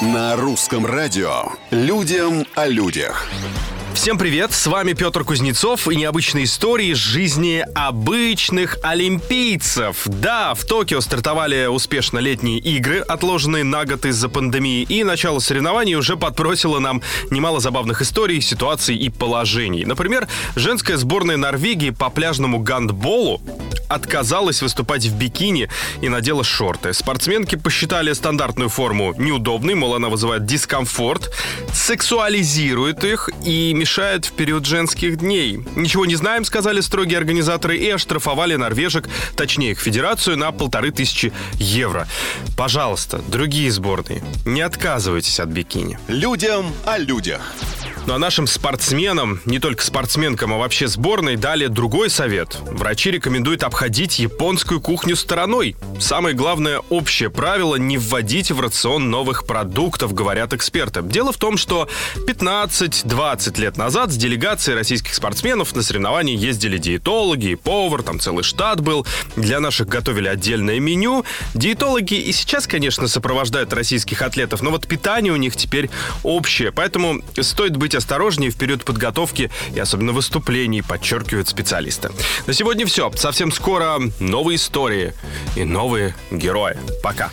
На русском радио «Людям о людях». Всем привет, с вами Петр Кузнецов и необычные истории из жизни обычных олимпийцев. Да, в Токио стартовали успешно летние игры, отложенные на год из-за пандемии, и начало соревнований уже подбросило нам немало забавных историй, ситуаций и положений. Например, женская сборная Норвегии по пляжному гандболу отказалась выступать в бикини и надела шорты. Спортсменки посчитали стандартную форму неудобной, мол, она вызывает дискомфорт, сексуализирует их и мешает в период женских дней. Ничего не знаем, сказали строгие организаторы, и оштрафовали норвежек, точнее их федерацию, на полторы тысячи евро. Пожалуйста, другие сборные, не отказывайтесь от бикини. Людям о людях. Ну а нашим спортсменам, не только спортсменкам, а вообще сборной, дали другой совет. Врачи рекомендуют обходить японскую кухню стороной. Самое главное общее правило – не вводить в рацион новых продуктов, говорят эксперты. Дело в том, что 15-20 лет назад с делегацией российских спортсменов на соревнования ездили диетологи повар, там целый штат был. Для наших готовили отдельное меню. Диетологи и сейчас, конечно, сопровождают российских атлетов, но вот питание у них теперь общее. Поэтому стоит быть осторожнее в период подготовки и особенно выступлений, подчеркивают специалисты. На сегодня все. Совсем скоро новые истории и новые герои. Пока.